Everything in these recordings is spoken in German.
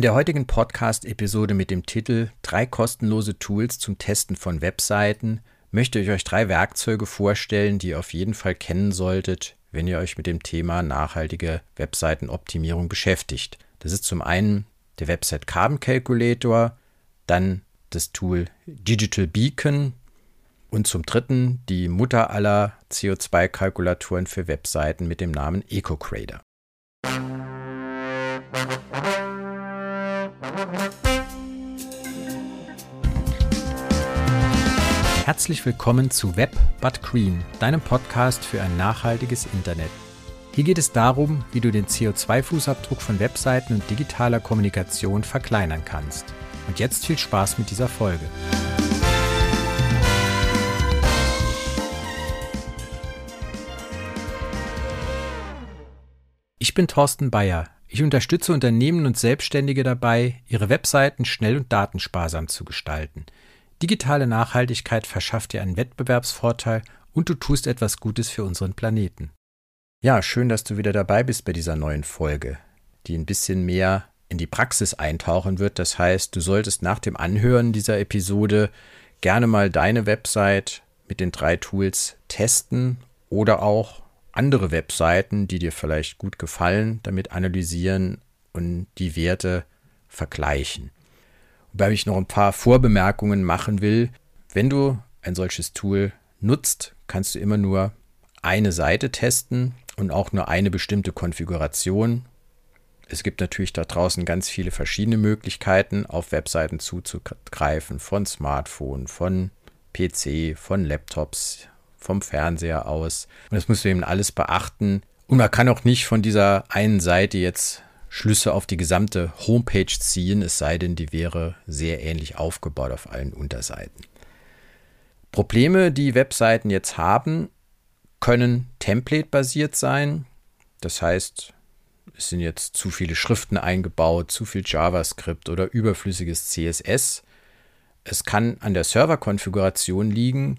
In der heutigen Podcast-Episode mit dem Titel Drei kostenlose Tools zum Testen von Webseiten möchte ich euch drei Werkzeuge vorstellen, die ihr auf jeden Fall kennen solltet, wenn ihr euch mit dem Thema nachhaltige Webseitenoptimierung beschäftigt. Das ist zum einen der Website Carbon Calculator, dann das Tool Digital Beacon und zum dritten die Mutter aller CO2-Kalkulatoren für Webseiten mit dem Namen EcoCrader. Herzlich willkommen zu Web But Green, deinem Podcast für ein nachhaltiges Internet. Hier geht es darum, wie du den CO2-Fußabdruck von Webseiten und digitaler Kommunikation verkleinern kannst. Und jetzt viel Spaß mit dieser Folge. Ich bin Thorsten Bayer. Ich unterstütze Unternehmen und Selbstständige dabei, ihre Webseiten schnell und datensparsam zu gestalten. Digitale Nachhaltigkeit verschafft dir einen Wettbewerbsvorteil und du tust etwas Gutes für unseren Planeten. Ja, schön, dass du wieder dabei bist bei dieser neuen Folge, die ein bisschen mehr in die Praxis eintauchen wird. Das heißt, du solltest nach dem Anhören dieser Episode gerne mal deine Website mit den drei Tools testen oder auch andere Webseiten, die dir vielleicht gut gefallen, damit analysieren und die Werte vergleichen. Wobei ich noch ein paar Vorbemerkungen machen will. Wenn du ein solches Tool nutzt, kannst du immer nur eine Seite testen und auch nur eine bestimmte Konfiguration. Es gibt natürlich da draußen ganz viele verschiedene Möglichkeiten, auf Webseiten zuzugreifen, von Smartphone, von PC, von Laptops, vom Fernseher aus. Und das musst du eben alles beachten. Und man kann auch nicht von dieser einen Seite jetzt Schlüsse auf die gesamte Homepage ziehen, es sei denn, die wäre sehr ähnlich aufgebaut auf allen Unterseiten. Probleme, die Webseiten jetzt haben, können template-basiert sein. Das heißt, es sind jetzt zu viele Schriften eingebaut, zu viel JavaScript oder überflüssiges CSS. Es kann an der Serverkonfiguration liegen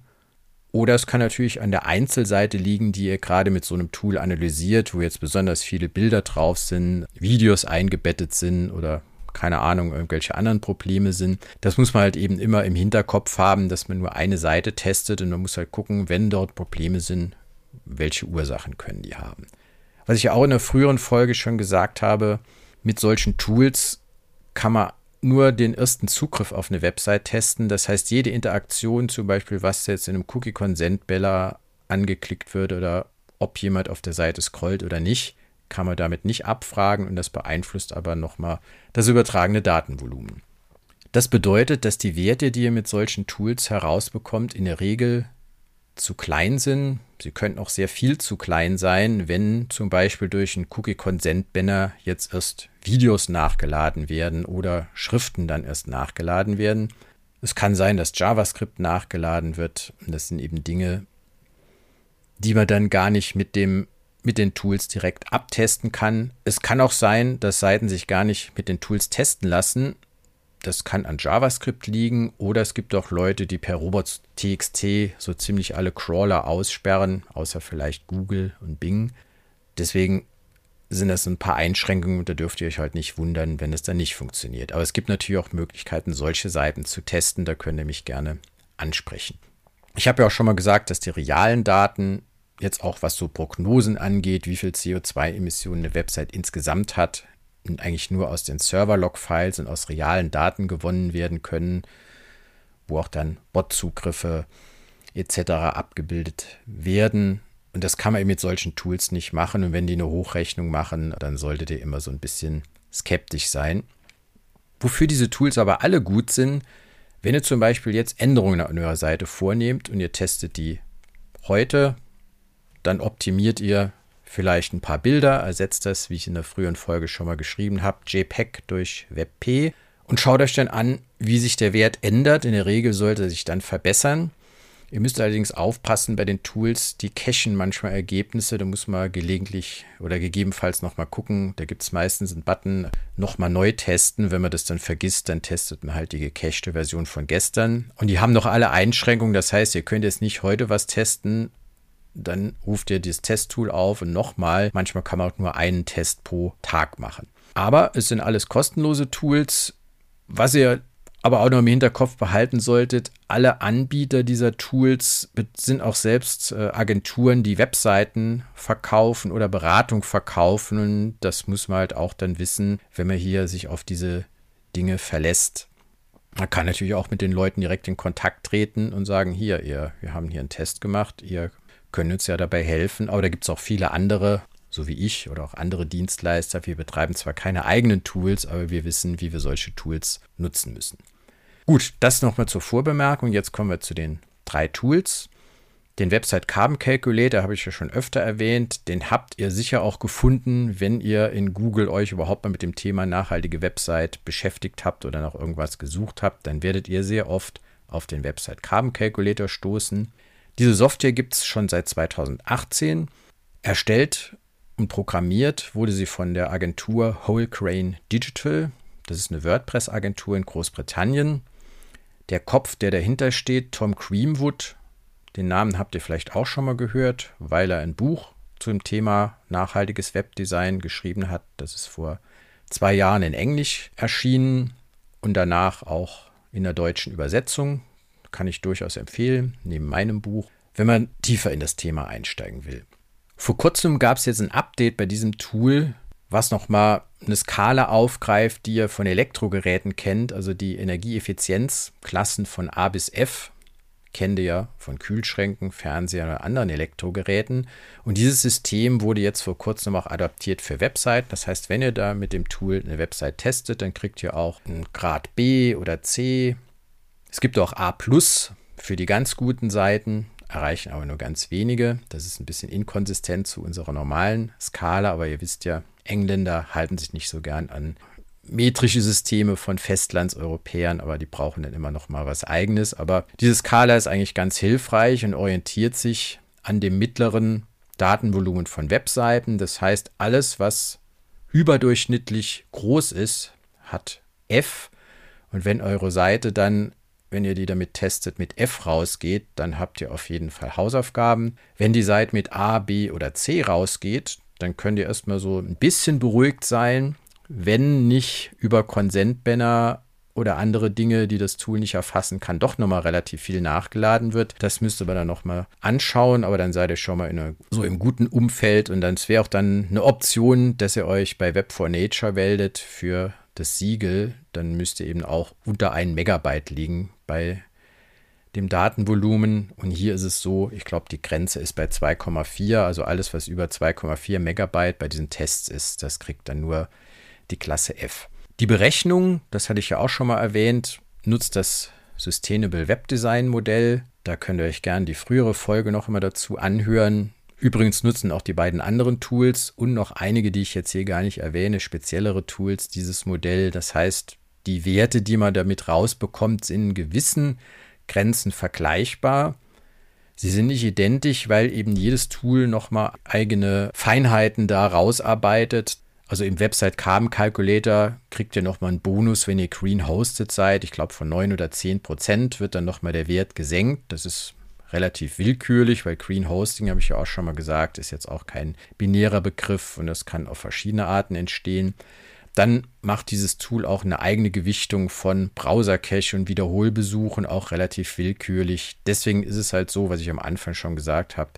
oder es kann natürlich an der Einzelseite liegen, die ihr gerade mit so einem Tool analysiert, wo jetzt besonders viele Bilder drauf sind, Videos eingebettet sind oder keine Ahnung, irgendwelche anderen Probleme sind. Das muss man halt eben immer im Hinterkopf haben, dass man nur eine Seite testet und man muss halt gucken, wenn dort Probleme sind, welche Ursachen können die haben. Was ich auch in einer früheren Folge schon gesagt habe, mit solchen Tools kann man nur den ersten Zugriff auf eine Website testen. Das heißt, jede Interaktion, zum Beispiel, was jetzt in einem Cookie-Consent-Beller angeklickt wird oder ob jemand auf der Seite scrollt oder nicht, kann man damit nicht abfragen und das beeinflusst aber nochmal das übertragene Datenvolumen. Das bedeutet, dass die Werte, die ihr mit solchen Tools herausbekommt, in der Regel zu klein sind. Sie könnten auch sehr viel zu klein sein, wenn zum Beispiel durch einen Cookie-Consent-Banner jetzt erst Videos nachgeladen werden oder Schriften dann erst nachgeladen werden. Es kann sein, dass JavaScript nachgeladen wird. Das sind eben Dinge, die man dann gar nicht mit dem mit den Tools direkt abtesten kann. Es kann auch sein, dass Seiten sich gar nicht mit den Tools testen lassen, das kann an JavaScript liegen oder es gibt auch Leute, die per Robots.txt so ziemlich alle Crawler aussperren, außer vielleicht Google und Bing. Deswegen sind das ein paar Einschränkungen und da dürft ihr euch halt nicht wundern, wenn es dann nicht funktioniert. Aber es gibt natürlich auch Möglichkeiten, solche Seiten zu testen. Da könnt ihr mich gerne ansprechen. Ich habe ja auch schon mal gesagt, dass die realen Daten jetzt auch was so Prognosen angeht, wie viel CO2-Emissionen eine Website insgesamt hat, eigentlich nur aus den Server-Log-Files und aus realen Daten gewonnen werden können, wo auch dann Bot-Zugriffe etc. abgebildet werden. Und das kann man eben mit solchen Tools nicht machen. Und wenn die eine Hochrechnung machen, dann solltet ihr immer so ein bisschen skeptisch sein. Wofür diese Tools aber alle gut sind, wenn ihr zum Beispiel jetzt Änderungen an eurer Seite vornehmt und ihr testet die heute, dann optimiert ihr vielleicht ein paar Bilder, ersetzt das, wie ich in der früheren Folge schon mal geschrieben habe, JPEG durch WebP und schaut euch dann an, wie sich der Wert ändert. In der Regel sollte er sich dann verbessern. Ihr müsst allerdings aufpassen bei den Tools, die cachen manchmal Ergebnisse. Da muss man gelegentlich oder gegebenenfalls nochmal gucken. Da gibt es meistens einen Button, nochmal neu testen. Wenn man das dann vergisst, dann testet man halt die gecachte Version von gestern. Und die haben noch alle Einschränkungen. Das heißt, ihr könnt jetzt nicht heute was testen dann ruft ihr dieses Testtool auf und nochmal, manchmal kann man auch nur einen Test pro Tag machen. Aber es sind alles kostenlose Tools. Was ihr aber auch noch im Hinterkopf behalten solltet, alle Anbieter dieser Tools sind auch selbst äh, Agenturen, die Webseiten verkaufen oder Beratung verkaufen. Und das muss man halt auch dann wissen, wenn man hier sich auf diese Dinge verlässt. Man kann natürlich auch mit den Leuten direkt in Kontakt treten und sagen, hier, ihr, wir haben hier einen Test gemacht, ihr könnt uns ja dabei helfen. Aber da gibt es auch viele andere, so wie ich oder auch andere Dienstleister. Wir betreiben zwar keine eigenen Tools, aber wir wissen, wie wir solche Tools nutzen müssen. Gut, das nochmal zur Vorbemerkung. Jetzt kommen wir zu den drei Tools. Den Website Carbon Calculator habe ich ja schon öfter erwähnt. Den habt ihr sicher auch gefunden, wenn ihr in Google euch überhaupt mal mit dem Thema nachhaltige Website beschäftigt habt oder nach irgendwas gesucht habt. Dann werdet ihr sehr oft auf den Website Carbon Calculator stoßen. Diese Software gibt es schon seit 2018. Erstellt und programmiert wurde sie von der Agentur Whole Crane Digital. Das ist eine WordPress-Agentur in Großbritannien. Der Kopf, der dahinter steht, Tom Creamwood, den Namen habt ihr vielleicht auch schon mal gehört, weil er ein Buch zum Thema nachhaltiges Webdesign geschrieben hat. Das ist vor zwei Jahren in Englisch erschienen und danach auch in der deutschen Übersetzung. Kann ich durchaus empfehlen, neben meinem Buch, wenn man tiefer in das Thema einsteigen will. Vor kurzem gab es jetzt ein Update bei diesem Tool, was nochmal eine Skala aufgreift, die ihr von Elektrogeräten kennt, also die Energieeffizienzklassen von A bis F, kennt ihr ja von Kühlschränken, Fernsehern oder anderen Elektrogeräten. Und dieses System wurde jetzt vor kurzem auch adaptiert für Webseiten. Das heißt, wenn ihr da mit dem Tool eine Website testet, dann kriegt ihr auch einen Grad B oder C. Es gibt auch A für die ganz guten Seiten erreichen aber nur ganz wenige. Das ist ein bisschen inkonsistent zu unserer normalen Skala, aber ihr wisst ja, Engländer halten sich nicht so gern an metrische Systeme von Festlandseuropäern, aber die brauchen dann immer noch mal was eigenes. Aber diese Skala ist eigentlich ganz hilfreich und orientiert sich an dem mittleren Datenvolumen von Webseiten. Das heißt, alles, was überdurchschnittlich groß ist, hat F. Und wenn eure Seite dann, wenn ihr die damit testet, mit F rausgeht, dann habt ihr auf jeden Fall Hausaufgaben. Wenn die Seite mit A, B oder C rausgeht, dann könnt ihr erstmal so ein bisschen beruhigt sein, wenn nicht über Consent-Banner oder andere Dinge, die das Tool nicht erfassen kann, doch nochmal relativ viel nachgeladen wird. Das müsste man dann nochmal anschauen, aber dann seid ihr schon mal in einer, so im guten Umfeld und dann wäre auch dann eine Option, dass ihr euch bei Web 4 Nature meldet für das Siegel. Dann müsst ihr eben auch unter 1 Megabyte liegen bei dem Datenvolumen. Und hier ist es so, ich glaube, die Grenze ist bei 2,4. Also alles, was über 2,4 Megabyte bei diesen Tests ist, das kriegt dann nur die Klasse F. Die Berechnung, das hatte ich ja auch schon mal erwähnt, nutzt das Sustainable Web Design Modell. Da könnt ihr euch gerne die frühere Folge noch immer dazu anhören. Übrigens nutzen auch die beiden anderen Tools und noch einige, die ich jetzt hier gar nicht erwähne, speziellere Tools dieses Modell. Das heißt, die Werte, die man damit rausbekommt, sind in gewissen Grenzen vergleichbar. Sie sind nicht identisch, weil eben jedes Tool nochmal eigene Feinheiten da rausarbeitet. Also im Website Carbon Calculator kriegt ihr nochmal einen Bonus, wenn ihr green hosted seid. Ich glaube, von 9 oder 10 Prozent wird dann nochmal der Wert gesenkt. Das ist relativ willkürlich, weil Green Hosting, habe ich ja auch schon mal gesagt, ist jetzt auch kein binärer Begriff und das kann auf verschiedene Arten entstehen. Dann macht dieses Tool auch eine eigene Gewichtung von Browser-Cache und Wiederholbesuchen auch relativ willkürlich. Deswegen ist es halt so, was ich am Anfang schon gesagt habe.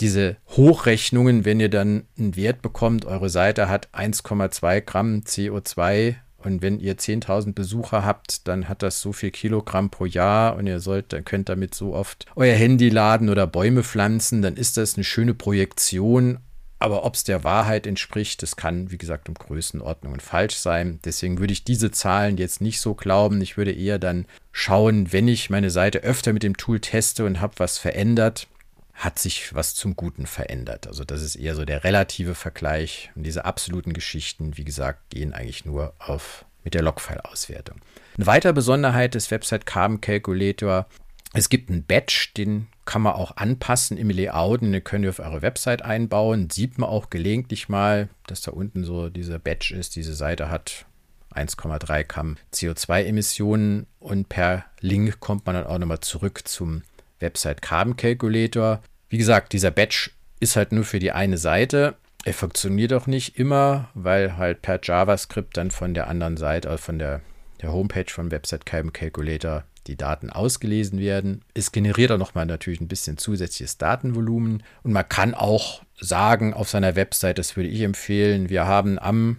Diese Hochrechnungen, wenn ihr dann einen Wert bekommt, eure Seite hat 1,2 Gramm CO2 und wenn ihr 10.000 Besucher habt, dann hat das so viel Kilogramm pro Jahr und ihr sollt, könnt damit so oft euer Handy laden oder Bäume pflanzen, dann ist das eine schöne Projektion aber ob es der Wahrheit entspricht, das kann, wie gesagt, um Größenordnungen falsch sein. Deswegen würde ich diese Zahlen jetzt nicht so glauben. Ich würde eher dann schauen, wenn ich meine Seite öfter mit dem Tool teste und habe was verändert, hat sich was zum Guten verändert. Also das ist eher so der relative Vergleich. Und diese absoluten Geschichten, wie gesagt, gehen eigentlich nur auf mit der Logfile-Auswertung. Eine weitere Besonderheit des Website Carbon Calculator es gibt einen Badge, den kann man auch anpassen im Layout und den könnt ihr auf eure Website einbauen. Sieht man auch gelegentlich mal, dass da unten so dieser Badge ist. Diese Seite hat 1,3 Gramm CO2-Emissionen und per Link kommt man dann auch nochmal zurück zum Website Carbon Calculator. Wie gesagt, dieser Batch ist halt nur für die eine Seite. Er funktioniert auch nicht immer, weil halt per JavaScript dann von der anderen Seite, also von der, der Homepage von Website Calculator die Daten ausgelesen werden. Es generiert auch nochmal natürlich ein bisschen zusätzliches Datenvolumen. Und man kann auch sagen auf seiner Website, das würde ich empfehlen, wir haben am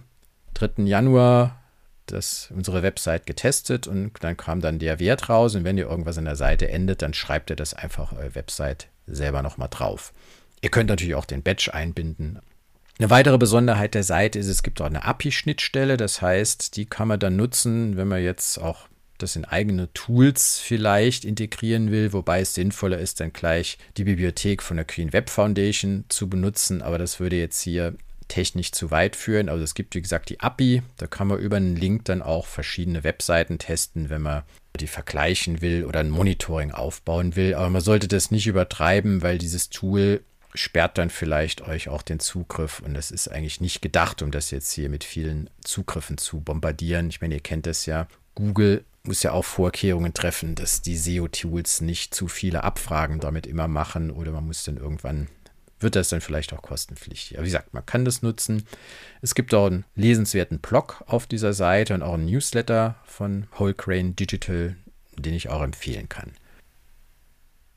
3. Januar das, unsere Website getestet und dann kam dann der Wert raus. Und wenn ihr irgendwas an der Seite endet, dann schreibt ihr das einfach eure Website selber nochmal drauf. Ihr könnt natürlich auch den Batch einbinden. Eine weitere Besonderheit der Seite ist, es gibt auch eine API-Schnittstelle. Das heißt, die kann man dann nutzen, wenn man jetzt auch das in eigene Tools vielleicht integrieren will, wobei es sinnvoller ist, dann gleich die Bibliothek von der Queen Web Foundation zu benutzen. Aber das würde jetzt hier technisch zu weit führen. Also es gibt, wie gesagt, die API. Da kann man über einen Link dann auch verschiedene Webseiten testen, wenn man die vergleichen will oder ein Monitoring aufbauen will. Aber man sollte das nicht übertreiben, weil dieses Tool sperrt dann vielleicht euch auch den Zugriff. Und das ist eigentlich nicht gedacht, um das jetzt hier mit vielen Zugriffen zu bombardieren. Ich meine, ihr kennt das ja. Google muss ja auch Vorkehrungen treffen, dass die SEO-Tools nicht zu viele Abfragen damit immer machen oder man muss dann irgendwann, wird das dann vielleicht auch kostenpflichtig. Aber wie gesagt, man kann das nutzen. Es gibt auch einen lesenswerten Blog auf dieser Seite und auch einen Newsletter von Whole Crane Digital, den ich auch empfehlen kann.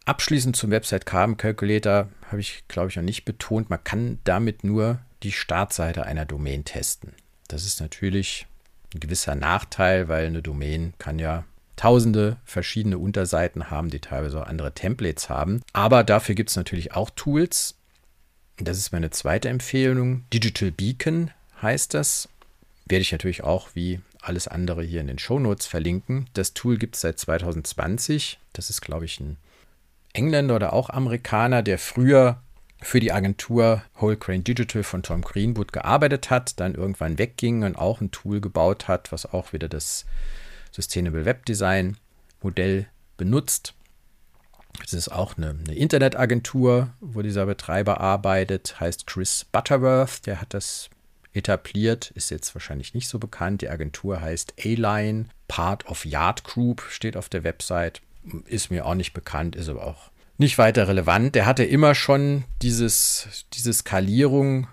Abschließend zum Website Carbon Calculator habe ich, glaube ich, noch nicht betont, man kann damit nur die Startseite einer Domain testen. Das ist natürlich ein gewisser Nachteil, weil eine Domain kann ja tausende verschiedene Unterseiten haben, die teilweise auch andere Templates haben. Aber dafür gibt es natürlich auch Tools. Das ist meine zweite Empfehlung. Digital Beacon heißt das. Werde ich natürlich auch wie alles andere hier in den Show Notes verlinken. Das Tool gibt es seit 2020. Das ist, glaube ich, ein Engländer oder auch Amerikaner, der früher für die Agentur Whole Crane Digital von Tom Greenwood gearbeitet hat, dann irgendwann wegging und auch ein Tool gebaut hat, was auch wieder das Sustainable Web Design Modell benutzt. Das ist auch eine, eine, Internetagentur, wo dieser Betreiber arbeitet, heißt Chris Butterworth, der hat das etabliert, ist jetzt wahrscheinlich nicht so bekannt. Die Agentur heißt A-Line, Part of Yard Group, steht auf der Website. Ist mir auch nicht bekannt, ist aber auch nicht weiter relevant. Der hatte immer schon dieses, diese Skalierung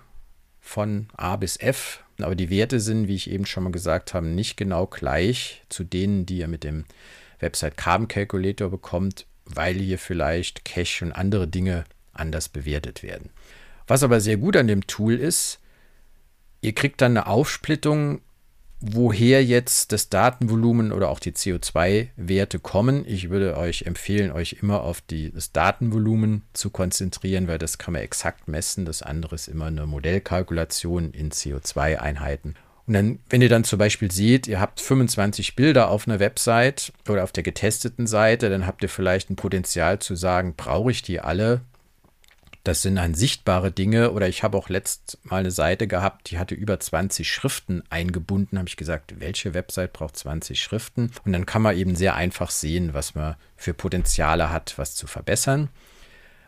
von A bis F, aber die Werte sind, wie ich eben schon mal gesagt habe, nicht genau gleich zu denen, die ihr mit dem Website Carbon Calculator bekommt, weil hier vielleicht Cache und andere Dinge anders bewertet werden. Was aber sehr gut an dem Tool ist, ihr kriegt dann eine Aufsplittung woher jetzt das Datenvolumen oder auch die CO2-Werte kommen. Ich würde euch empfehlen, euch immer auf die, das Datenvolumen zu konzentrieren, weil das kann man exakt messen. Das andere ist immer eine Modellkalkulation in CO2-Einheiten. Und dann, wenn ihr dann zum Beispiel seht, ihr habt 25 Bilder auf einer Website oder auf der getesteten Seite, dann habt ihr vielleicht ein Potenzial zu sagen, brauche ich die alle? Das sind dann sichtbare Dinge. Oder ich habe auch letzt mal eine Seite gehabt, die hatte über 20 Schriften eingebunden. Habe ich gesagt, welche Website braucht 20 Schriften? Und dann kann man eben sehr einfach sehen, was man für Potenziale hat, was zu verbessern.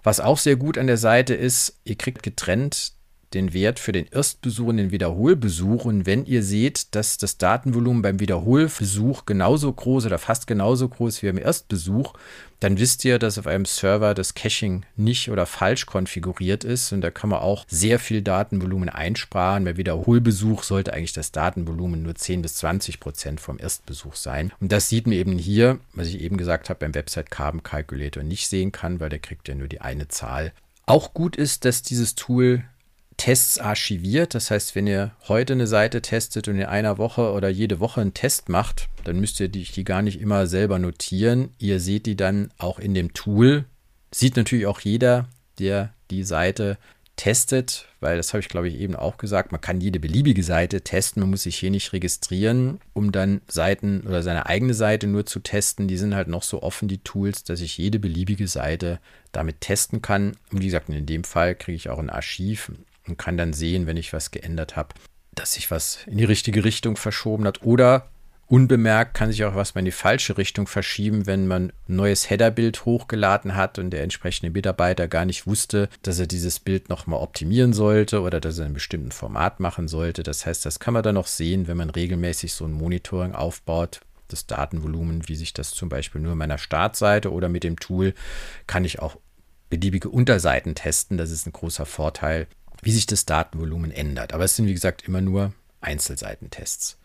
Was auch sehr gut an der Seite ist, ihr kriegt getrennt den Wert für den Erstbesuch und den Wiederholbesuch. Und wenn ihr seht, dass das Datenvolumen beim Wiederholbesuch genauso groß oder fast genauso groß wie beim Erstbesuch, dann wisst ihr, dass auf einem Server das Caching nicht oder falsch konfiguriert ist. Und da kann man auch sehr viel Datenvolumen einsparen. Bei Wiederholbesuch sollte eigentlich das Datenvolumen nur 10 bis 20 Prozent vom Erstbesuch sein. Und das sieht man eben hier, was ich eben gesagt habe, beim Website Carbon Calculator nicht sehen kann, weil der kriegt ja nur die eine Zahl. Auch gut ist, dass dieses Tool Tests archiviert. Das heißt, wenn ihr heute eine Seite testet und in einer Woche oder jede Woche einen Test macht, dann müsst ihr die, die gar nicht immer selber notieren. Ihr seht die dann auch in dem Tool. Sieht natürlich auch jeder, der die Seite testet, weil das habe ich glaube ich eben auch gesagt, man kann jede beliebige Seite testen, man muss sich hier nicht registrieren, um dann Seiten oder seine eigene Seite nur zu testen. Die sind halt noch so offen, die Tools, dass ich jede beliebige Seite damit testen kann. Und wie gesagt, in dem Fall kriege ich auch ein Archiv und kann dann sehen, wenn ich was geändert habe, dass sich was in die richtige Richtung verschoben hat. Oder unbemerkt kann sich auch was mal in die falsche Richtung verschieben, wenn man ein neues Headerbild hochgeladen hat und der entsprechende Mitarbeiter gar nicht wusste, dass er dieses Bild nochmal optimieren sollte oder dass er ein bestimmten Format machen sollte. Das heißt, das kann man dann noch sehen, wenn man regelmäßig so ein Monitoring aufbaut. Das Datenvolumen, wie sich das zum Beispiel nur in meiner Startseite oder mit dem Tool, kann ich auch beliebige Unterseiten testen. Das ist ein großer Vorteil, wie sich das Datenvolumen ändert. Aber es sind, wie gesagt, immer nur Einzelseitentests.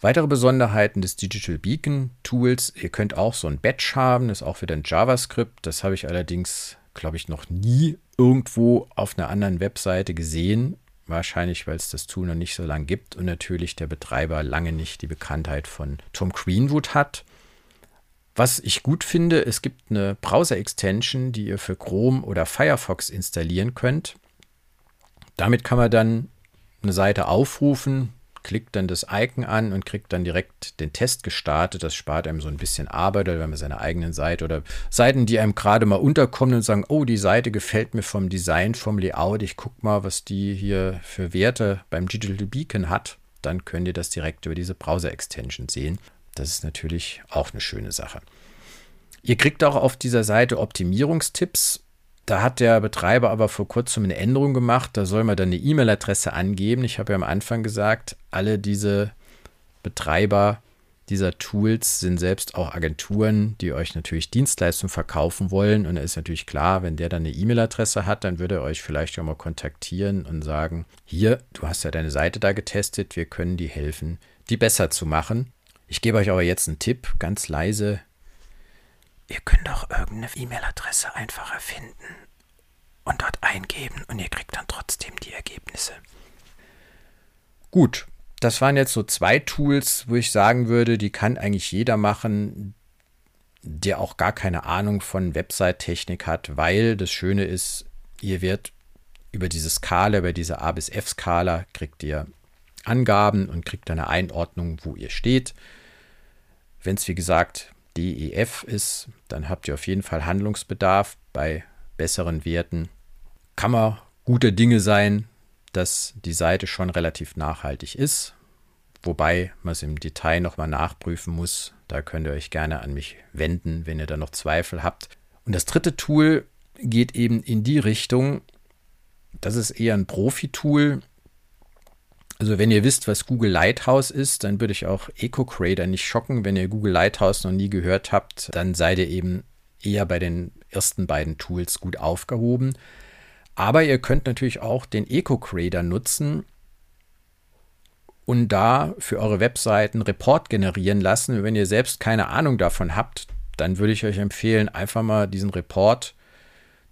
Weitere Besonderheiten des Digital Beacon Tools, ihr könnt auch so ein Batch haben, das ist auch wieder ein JavaScript. Das habe ich allerdings, glaube ich, noch nie irgendwo auf einer anderen Webseite gesehen. Wahrscheinlich, weil es das Tool noch nicht so lange gibt und natürlich der Betreiber lange nicht die Bekanntheit von Tom Greenwood hat. Was ich gut finde, es gibt eine Browser-Extension, die ihr für Chrome oder Firefox installieren könnt. Damit kann man dann eine Seite aufrufen, klickt dann das Icon an und kriegt dann direkt den Test gestartet. Das spart einem so ein bisschen Arbeit, wenn man seine eigenen Seite oder Seiten, die einem gerade mal unterkommen und sagen, oh, die Seite gefällt mir vom Design, vom Layout, ich guck mal, was die hier für Werte beim Digital Beacon hat. Dann könnt ihr das direkt über diese Browser-Extension sehen. Das ist natürlich auch eine schöne Sache. Ihr kriegt auch auf dieser Seite Optimierungstipps da hat der Betreiber aber vor kurzem eine Änderung gemacht. Da soll man dann eine E-Mail-Adresse angeben. Ich habe ja am Anfang gesagt, alle diese Betreiber dieser Tools sind selbst auch Agenturen, die euch natürlich Dienstleistungen verkaufen wollen. Und da ist natürlich klar, wenn der dann eine E-Mail-Adresse hat, dann würde er euch vielleicht auch mal kontaktieren und sagen, hier, du hast ja deine Seite da getestet, wir können dir helfen, die besser zu machen. Ich gebe euch aber jetzt einen Tipp, ganz leise, Ihr könnt auch irgendeine E-Mail-Adresse einfach erfinden und dort eingeben und ihr kriegt dann trotzdem die Ergebnisse. Gut, das waren jetzt so zwei Tools, wo ich sagen würde, die kann eigentlich jeder machen, der auch gar keine Ahnung von Website-Technik hat, weil das Schöne ist, ihr werdet über diese Skala, über diese A bis F-Skala, kriegt ihr Angaben und kriegt eine Einordnung, wo ihr steht. Wenn es, wie gesagt, DEF ist, dann habt ihr auf jeden Fall Handlungsbedarf. Bei besseren Werten kann man gute Dinge sein, dass die Seite schon relativ nachhaltig ist. Wobei man es im Detail nochmal nachprüfen muss. Da könnt ihr euch gerne an mich wenden, wenn ihr da noch Zweifel habt. Und das dritte Tool geht eben in die Richtung, das ist eher ein Profi-Tool. Also wenn ihr wisst, was Google Lighthouse ist, dann würde ich auch EcoCrader nicht schocken. Wenn ihr Google Lighthouse noch nie gehört habt, dann seid ihr eben eher bei den ersten beiden Tools gut aufgehoben. Aber ihr könnt natürlich auch den EcoCrader nutzen und da für eure Webseiten Report generieren lassen. Wenn ihr selbst keine Ahnung davon habt, dann würde ich euch empfehlen, einfach mal diesen Report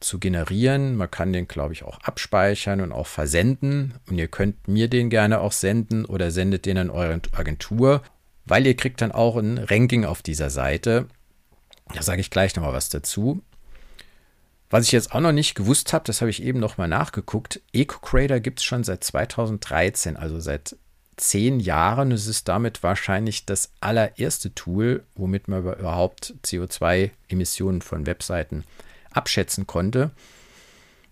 zu generieren. Man kann den, glaube ich, auch abspeichern und auch versenden. Und ihr könnt mir den gerne auch senden oder sendet den an eure Agentur, weil ihr kriegt dann auch ein Ranking auf dieser Seite. Da sage ich gleich nochmal was dazu. Was ich jetzt auch noch nicht gewusst habe, das habe ich eben nochmal nachgeguckt. EcoCrader gibt es schon seit 2013, also seit zehn Jahren. Es ist damit wahrscheinlich das allererste Tool, womit man überhaupt CO2-Emissionen von Webseiten abschätzen konnte.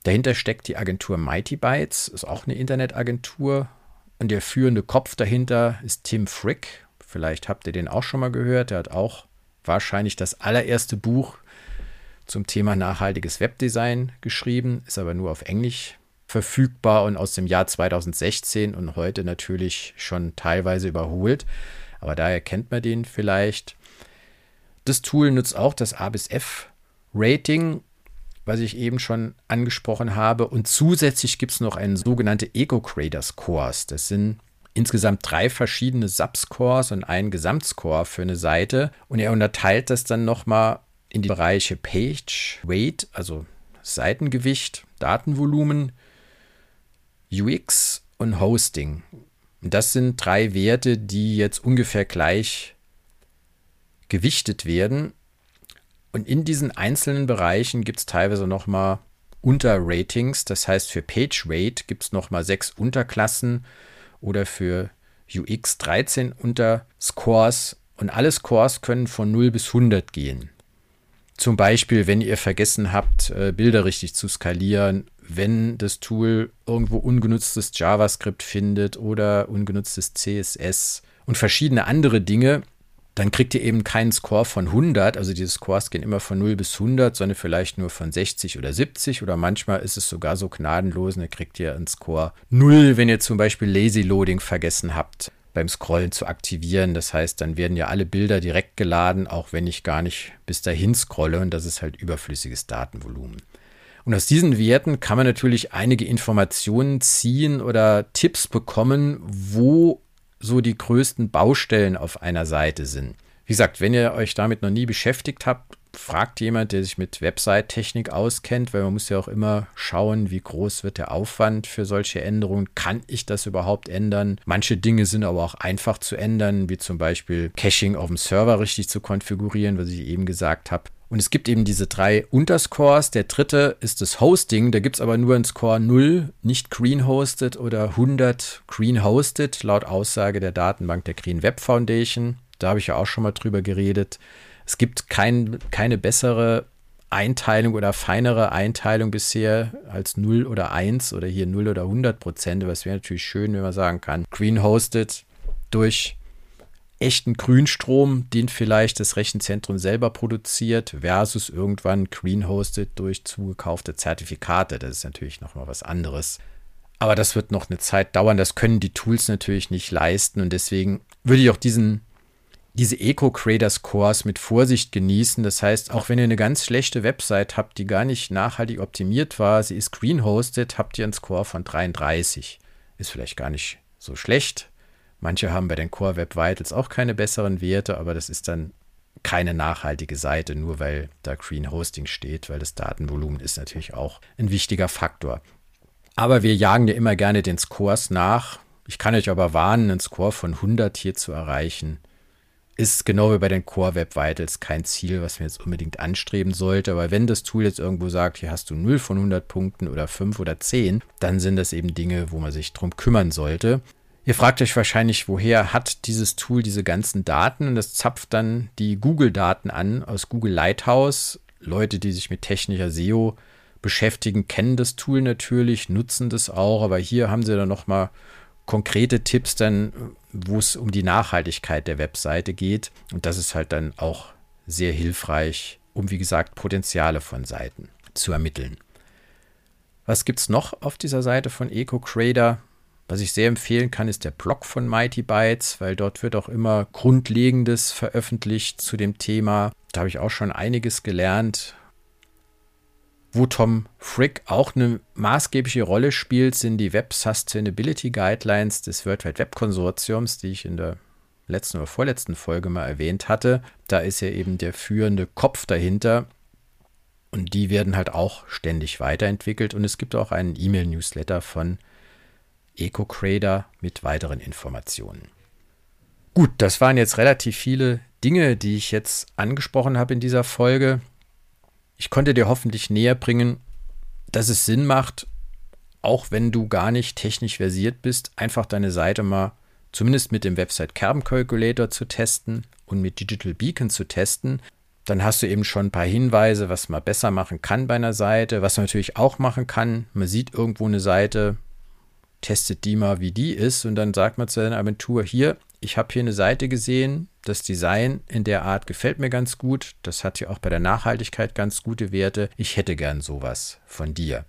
Dahinter steckt die Agentur Mighty Bytes, ist auch eine Internetagentur. Und der führende Kopf dahinter ist Tim Frick. Vielleicht habt ihr den auch schon mal gehört. Der hat auch wahrscheinlich das allererste Buch zum Thema nachhaltiges Webdesign geschrieben, ist aber nur auf Englisch verfügbar und aus dem Jahr 2016 und heute natürlich schon teilweise überholt. Aber daher kennt man den vielleicht. Das Tool nutzt auch das A bis F Rating, was ich eben schon angesprochen habe. Und zusätzlich gibt es noch einen sogenannte Eco-Creator Scores. Das sind insgesamt drei verschiedene Subscores und einen Gesamtscore für eine Seite. Und er unterteilt das dann nochmal in die Bereiche Page, Weight, also Seitengewicht, Datenvolumen, UX und Hosting. Und das sind drei Werte, die jetzt ungefähr gleich gewichtet werden. Und in diesen einzelnen Bereichen gibt es teilweise nochmal Unterratings. Das heißt, für Page Rate gibt es nochmal sechs Unterklassen oder für UX 13 Unterscores. Und alle Scores können von 0 bis 100 gehen. Zum Beispiel, wenn ihr vergessen habt, äh, Bilder richtig zu skalieren, wenn das Tool irgendwo ungenutztes JavaScript findet oder ungenutztes CSS und verschiedene andere Dinge, dann kriegt ihr eben keinen Score von 100. Also diese Scores gehen immer von 0 bis 100, sondern vielleicht nur von 60 oder 70 oder manchmal ist es sogar so gnadenlos dann kriegt ihr einen Score 0, wenn ihr zum Beispiel Lazy Loading vergessen habt. beim Scrollen zu aktivieren. Das heißt, dann werden ja alle Bilder direkt geladen, auch wenn ich gar nicht bis dahin scrolle und das ist halt überflüssiges Datenvolumen. Und aus diesen Werten kann man natürlich einige Informationen ziehen oder Tipps bekommen, wo so die größten Baustellen auf einer Seite sind. Wie gesagt, wenn ihr euch damit noch nie beschäftigt habt, fragt jemand, der sich mit Website-Technik auskennt, weil man muss ja auch immer schauen, wie groß wird der Aufwand für solche Änderungen. Kann ich das überhaupt ändern? Manche Dinge sind aber auch einfach zu ändern, wie zum Beispiel Caching auf dem Server richtig zu konfigurieren, was ich eben gesagt habe. Und es gibt eben diese drei Unterscores. Der dritte ist das Hosting. Da gibt es aber nur einen Score 0, nicht Green Hosted oder 100 Green Hosted, laut Aussage der Datenbank der Green Web Foundation. Da habe ich ja auch schon mal drüber geredet. Es gibt kein, keine bessere Einteilung oder feinere Einteilung bisher als 0 oder 1 oder hier 0 oder 100 Prozent. Aber es wäre natürlich schön, wenn man sagen kann, Green Hosted durch echten Grünstrom, den vielleicht das Rechenzentrum selber produziert, versus irgendwann green hosted durch zugekaufte Zertifikate. Das ist natürlich nochmal was anderes. Aber das wird noch eine Zeit dauern. Das können die Tools natürlich nicht leisten. Und deswegen würde ich auch diesen, diese Eco-Creator-Scores mit Vorsicht genießen. Das heißt, auch wenn ihr eine ganz schlechte Website habt, die gar nicht nachhaltig optimiert war, sie ist green hosted, habt ihr einen Score von 33. Ist vielleicht gar nicht so schlecht Manche haben bei den Core Web Vitals auch keine besseren Werte, aber das ist dann keine nachhaltige Seite, nur weil da Green Hosting steht, weil das Datenvolumen ist natürlich auch ein wichtiger Faktor. Aber wir jagen ja immer gerne den Scores nach. Ich kann euch aber warnen, einen Score von 100 hier zu erreichen, ist genau wie bei den Core Web Vitals kein Ziel, was man jetzt unbedingt anstreben sollte. Aber wenn das Tool jetzt irgendwo sagt, hier hast du 0 von 100 Punkten oder 5 oder 10, dann sind das eben Dinge, wo man sich drum kümmern sollte. Ihr fragt euch wahrscheinlich, woher hat dieses Tool diese ganzen Daten? Und das zapft dann die Google-Daten an aus Google Lighthouse. Leute, die sich mit technischer SEO beschäftigen, kennen das Tool natürlich, nutzen das auch, aber hier haben sie dann nochmal konkrete Tipps dann, wo es um die Nachhaltigkeit der Webseite geht. Und das ist halt dann auch sehr hilfreich, um wie gesagt Potenziale von Seiten zu ermitteln. Was gibt es noch auf dieser Seite von EcoCrader? Was ich sehr empfehlen kann, ist der Blog von Mighty Bytes, weil dort wird auch immer Grundlegendes veröffentlicht zu dem Thema. Da habe ich auch schon einiges gelernt. Wo Tom Frick auch eine maßgebliche Rolle spielt, sind die Web Sustainability Guidelines des World Wide Web Konsortiums, die ich in der letzten oder vorletzten Folge mal erwähnt hatte. Da ist er eben der führende Kopf dahinter. Und die werden halt auch ständig weiterentwickelt. Und es gibt auch einen E-Mail-Newsletter von EcoCrader mit weiteren Informationen. Gut, das waren jetzt relativ viele Dinge, die ich jetzt angesprochen habe in dieser Folge. Ich konnte dir hoffentlich näher bringen, dass es Sinn macht, auch wenn du gar nicht technisch versiert bist, einfach deine Seite mal zumindest mit dem Website Kerben Calculator zu testen und mit Digital Beacon zu testen. Dann hast du eben schon ein paar Hinweise, was man besser machen kann bei einer Seite, was man natürlich auch machen kann. Man sieht irgendwo eine Seite, testet die mal, wie die ist und dann sagt man zu seiner Agentur, hier, ich habe hier eine Seite gesehen, das Design in der Art gefällt mir ganz gut, das hat ja auch bei der Nachhaltigkeit ganz gute Werte, ich hätte gern sowas von dir.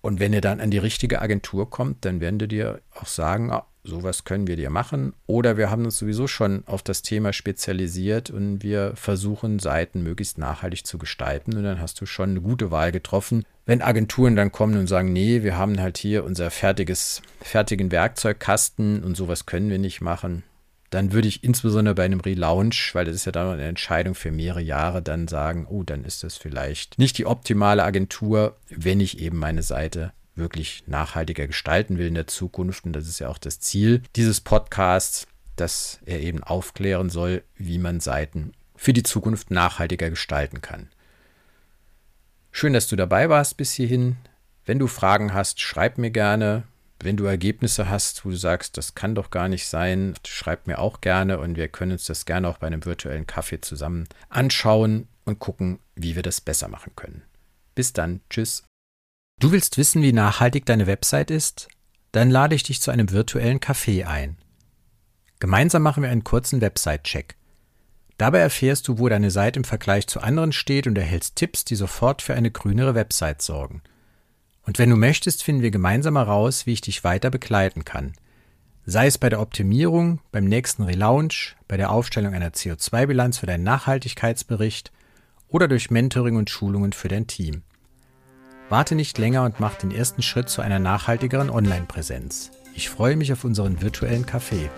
Und wenn ihr dann an die richtige Agentur kommt, dann werden die dir auch sagen, ah, sowas können wir dir machen. Oder wir haben uns sowieso schon auf das Thema spezialisiert und wir versuchen, Seiten möglichst nachhaltig zu gestalten. Und dann hast du schon eine gute Wahl getroffen. Wenn Agenturen dann kommen und sagen, nee, wir haben halt hier unser fertiges, fertigen Werkzeugkasten und sowas können wir nicht machen, dann würde ich insbesondere bei einem Relaunch, weil das ist ja dann eine Entscheidung für mehrere Jahre, dann sagen, oh, dann ist das vielleicht nicht die optimale Agentur, wenn ich eben meine Seite wirklich nachhaltiger gestalten will in der Zukunft. Und das ist ja auch das Ziel dieses Podcasts, dass er eben aufklären soll, wie man Seiten für die Zukunft nachhaltiger gestalten kann. Schön, dass du dabei warst bis hierhin. Wenn du Fragen hast, schreib mir gerne. Wenn du Ergebnisse hast, wo du sagst, das kann doch gar nicht sein, schreib mir auch gerne und wir können uns das gerne auch bei einem virtuellen Kaffee zusammen anschauen und gucken, wie wir das besser machen können. Bis dann, tschüss. Du willst wissen, wie nachhaltig deine Website ist? Dann lade ich dich zu einem virtuellen Café ein. Gemeinsam machen wir einen kurzen Website-Check. Dabei erfährst du, wo deine Seite im Vergleich zu anderen steht und erhältst Tipps, die sofort für eine grünere Website sorgen. Und wenn du möchtest, finden wir gemeinsam heraus, wie ich dich weiter begleiten kann. Sei es bei der Optimierung, beim nächsten Relaunch, bei der Aufstellung einer CO2-Bilanz für deinen Nachhaltigkeitsbericht oder durch Mentoring und Schulungen für dein Team. Warte nicht länger und mach den ersten Schritt zu einer nachhaltigeren Online-Präsenz. Ich freue mich auf unseren virtuellen Kaffee.